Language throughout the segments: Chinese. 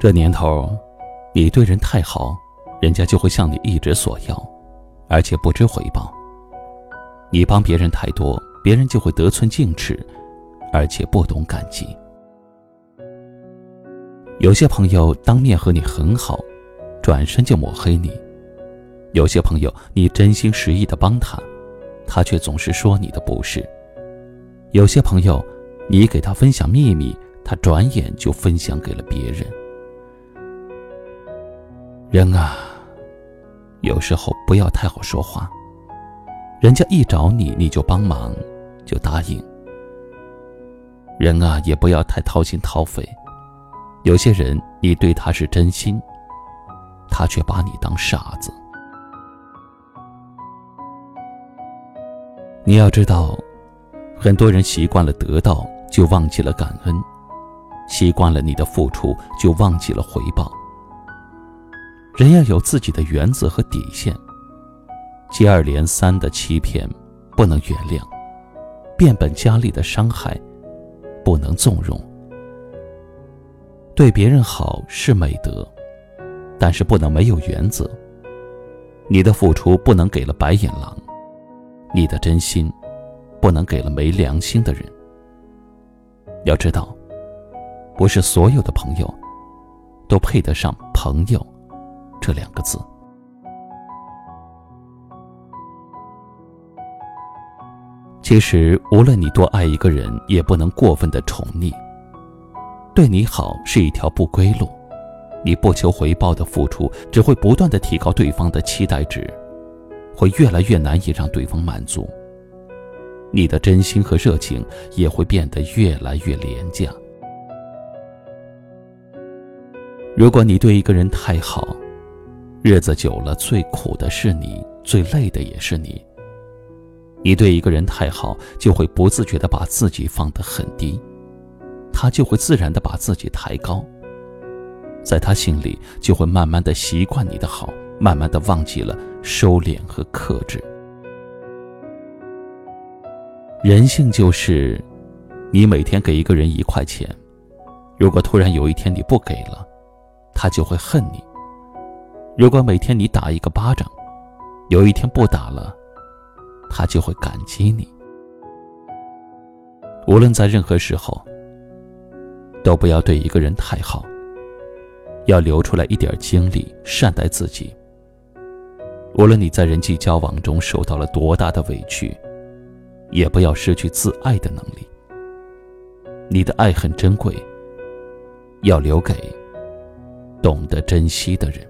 这年头，你对人太好，人家就会向你一直索要，而且不知回报；你帮别人太多，别人就会得寸进尺，而且不懂感激。有些朋友当面和你很好，转身就抹黑你；有些朋友你真心实意的帮他，他却总是说你的不是；有些朋友，你给他分享秘密，他转眼就分享给了别人。人啊，有时候不要太好说话。人家一找你，你就帮忙，就答应。人啊，也不要太掏心掏肺。有些人，你对他是真心，他却把你当傻子。你要知道，很多人习惯了得到，就忘记了感恩；习惯了你的付出，就忘记了回报。人要有自己的原则和底线，接二连三的欺骗不能原谅，变本加厉的伤害不能纵容。对别人好是美德，但是不能没有原则。你的付出不能给了白眼狼，你的真心不能给了没良心的人。要知道，不是所有的朋友都配得上朋友。这两个字，其实无论你多爱一个人，也不能过分的宠溺。对你好是一条不归路，你不求回报的付出，只会不断的提高对方的期待值，会越来越难以让对方满足。你的真心和热情也会变得越来越廉价。如果你对一个人太好，日子久了，最苦的是你，最累的也是你。你对一个人太好，就会不自觉的把自己放得很低，他就会自然的把自己抬高，在他心里就会慢慢的习惯你的好，慢慢的忘记了收敛和克制。人性就是，你每天给一个人一块钱，如果突然有一天你不给了，他就会恨你。如果每天你打一个巴掌，有一天不打了，他就会感激你。无论在任何时候，都不要对一个人太好，要留出来一点精力善待自己。无论你在人际交往中受到了多大的委屈，也不要失去自爱的能力。你的爱很珍贵，要留给懂得珍惜的人。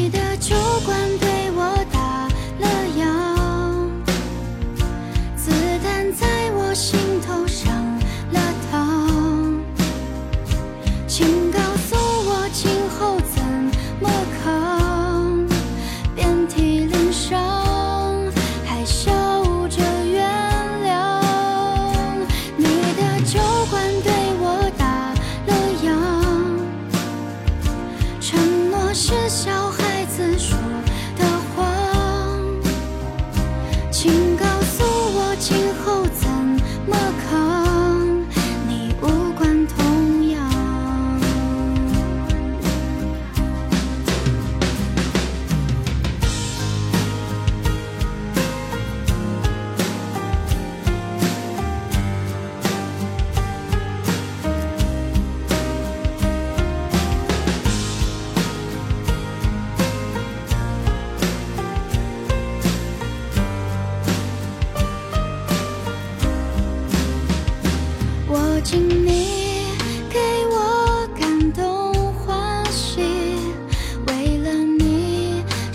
你的酒馆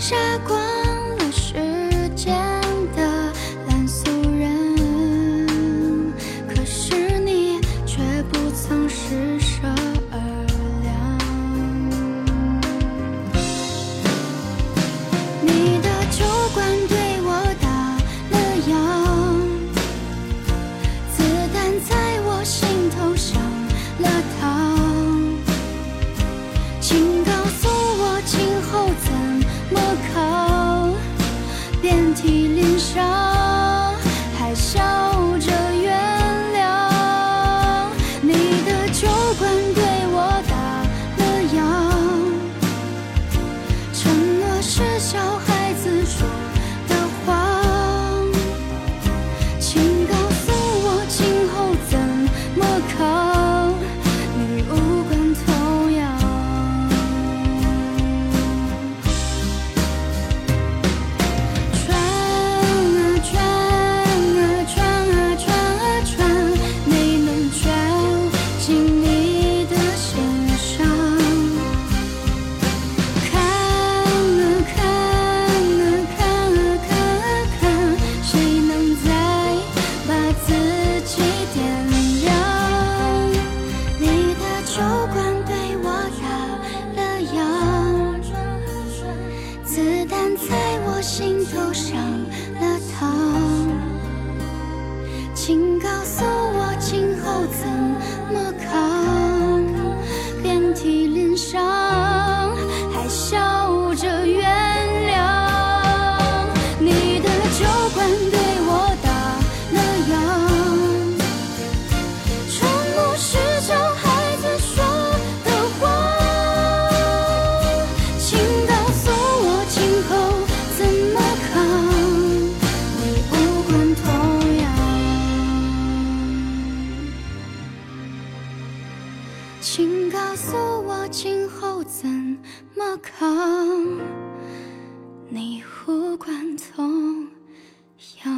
傻瓜。头上。扛？你无关痛痒。